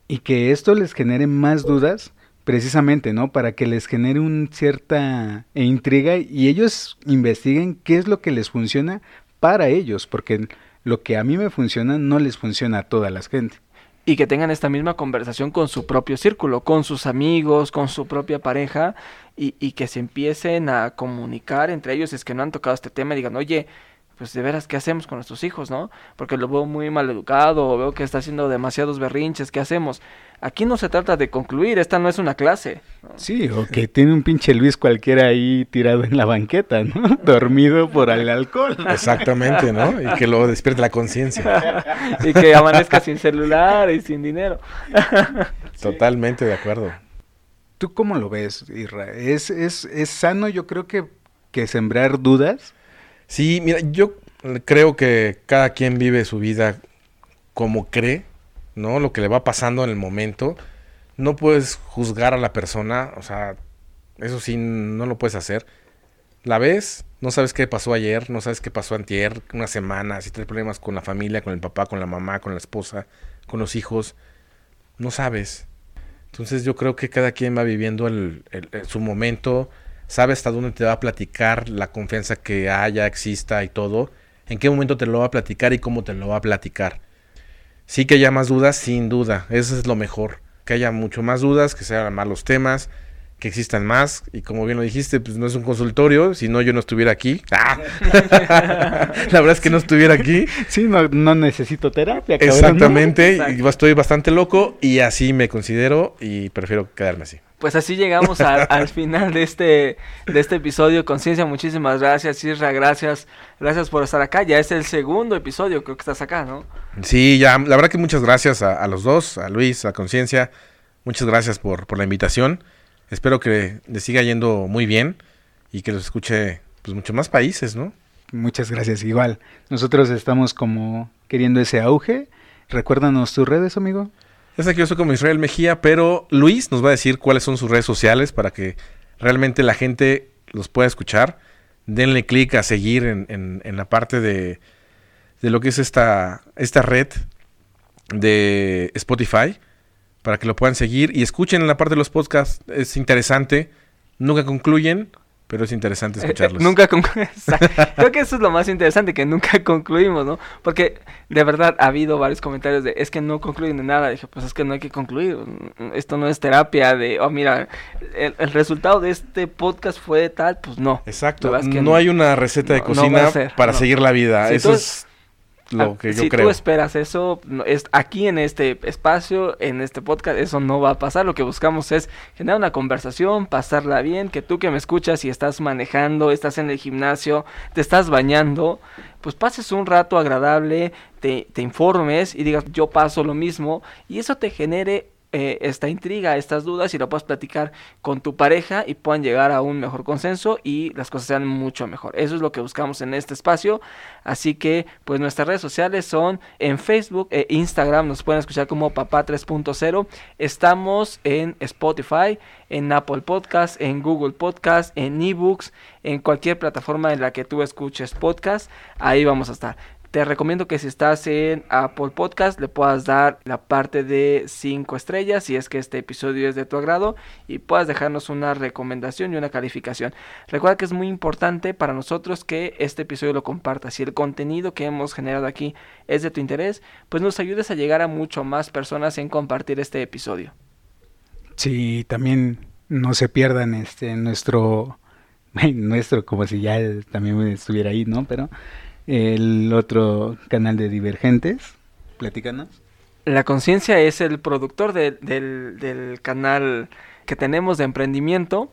y que esto les genere más dudas, precisamente, ¿no? Para que les genere una cierta intriga y ellos investiguen qué es lo que les funciona para ellos, porque lo que a mí me funciona no les funciona a toda la gente. y que tengan esta misma conversación con su propio círculo, con sus amigos, con su propia pareja, y, y que se empiecen a comunicar entre ellos, es que no han tocado este tema, y digan, oye, pues de veras, ¿qué hacemos con nuestros hijos, no? Porque lo veo muy mal educado, o veo que está haciendo demasiados berrinches, ¿qué hacemos? Aquí no se trata de concluir, esta no es una clase. ¿no? Sí, o que tiene un pinche Luis cualquiera ahí tirado en la banqueta, ¿no? (laughs) Dormido por el alcohol. Exactamente, ¿no? Y que luego despierte la conciencia. (laughs) y que amanezca sin celular y sin dinero. (laughs) Totalmente de acuerdo. ¿Tú cómo lo ves, Irra? ¿Es, es, es sano yo creo que, que sembrar dudas? Sí, mira, yo creo que cada quien vive su vida como cree, ¿no? Lo que le va pasando en el momento. No puedes juzgar a la persona, o sea, eso sí, no lo puedes hacer. La ves, no sabes qué pasó ayer, no sabes qué pasó antier, una semana, si tienes problemas con la familia, con el papá, con la mamá, con la esposa, con los hijos, no sabes. Entonces yo creo que cada quien va viviendo el- el- el- su momento, sabe hasta dónde te va a platicar, la confianza que haya, exista y todo, en qué momento te lo va a platicar y cómo te lo va a platicar. Sí que haya más dudas, sin duda, eso es lo mejor, que haya mucho más dudas, que sean más los temas, que existan más, y como bien lo dijiste, pues no es un consultorio, si no yo no estuviera aquí. (laughs) ¡Ah! la verdad es que no estuviera aquí. Sí, no, no necesito terapia. Exactamente, y estoy bastante loco y así me considero y prefiero quedarme así. Pues así llegamos a- (laughs) al final de este, de este episodio. Conciencia, muchísimas gracias. Isra, gracias. Gracias por estar acá. Ya es el segundo episodio, creo que estás acá, ¿no? Sí, ya, la verdad que muchas gracias a, a los dos, a Luis, a Conciencia, muchas gracias por, por la invitación. Espero que les siga yendo muy bien y que los escuche pues muchos más países, ¿no? Muchas gracias, igual. Nosotros estamos como queriendo ese auge. Recuérdanos tus redes, amigo. Sé que yo soy como Israel Mejía, pero Luis nos va a decir cuáles son sus redes sociales para que realmente la gente los pueda escuchar. Denle clic a seguir en, en- en la parte de, de lo que es esta, esta red de Spotify para que lo puedan seguir y escuchen en la parte de los podcasts. Es interesante. Nunca concluyen, pero es interesante Eh, eh, escucharlos. nunca conclu- (laughs) Exacto. Creo que eso es lo más interesante, que nunca (laughs) concluimos, ¿no? Porque de verdad ha habido varios comentarios de, es que no concluyen en nada. Dije, pues es que no hay que concluir. Esto no es terapia de, oh, mira, el, el resultado de este podcast fue tal, pues no. Exacto. Es que no hay una receta de no- cocina ser, para seguir la vida. Eso es lo Ah, yo si tú esperas eso, es aquí en este espacio, en este podcast, eso no va a pasar. Lo que buscamos es generar una conversación, pasarla bien, que tú que me escuchas si estás manejando, estás en el gimnasio, te estás bañando, pues pases un rato agradable, te, te informes y digas, yo paso lo mismo, y eso te genere eh, esta intriga, estas dudas y lo puedas platicar con tu pareja y puedan llegar a un mejor consenso y las cosas sean mucho mejor. Eso es lo que buscamos en este espacio. Así que pues nuestras redes sociales son en Facebook e Instagram, nos pueden escuchar como Papá 3.0. Estamos en Spotify, en Apple Podcast, en Google Podcast, en eBooks, en cualquier plataforma en la que tú escuches podcast, ahí vamos a estar. Te recomiendo que si estás en Apple Podcast le puedas dar la parte de 5 estrellas si es que este episodio es de tu agrado y puedas dejarnos una recomendación y una calificación. Recuerda que es muy importante para nosotros que este episodio lo compartas. Si el contenido que hemos generado aquí es de tu interés, pues nos ayudes a llegar a mucho más personas en compartir este episodio. Sí, también no se pierdan este nuestro (laughs) nuestro como si ya también estuviera ahí, ¿no? Pero el otro canal de Divergentes, platícanos. La conciencia es el productor de- del, del canal que tenemos de emprendimiento.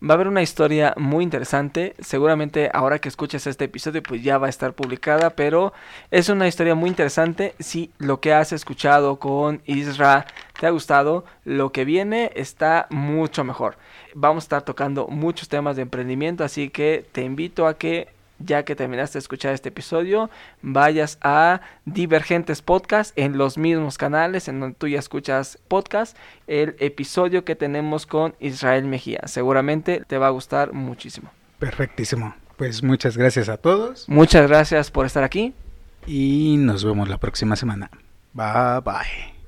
Va a haber una historia muy interesante. Seguramente ahora que escuches este episodio pues ya va a estar publicada. Pero es una historia muy interesante. Si lo que has escuchado con Isra te ha gustado, lo que viene está mucho mejor. Vamos a estar tocando muchos temas de emprendimiento. Así que te invito a que ya que terminaste de escuchar este episodio, vayas a Divergentes Podcast en los mismos canales en donde tú ya escuchas podcast, el episodio que tenemos con Israel Mejía. Seguramente te va a gustar muchísimo. Perfectísimo. Pues muchas gracias a todos. Muchas gracias por estar aquí. Y nos vemos la próxima semana. Bye bye.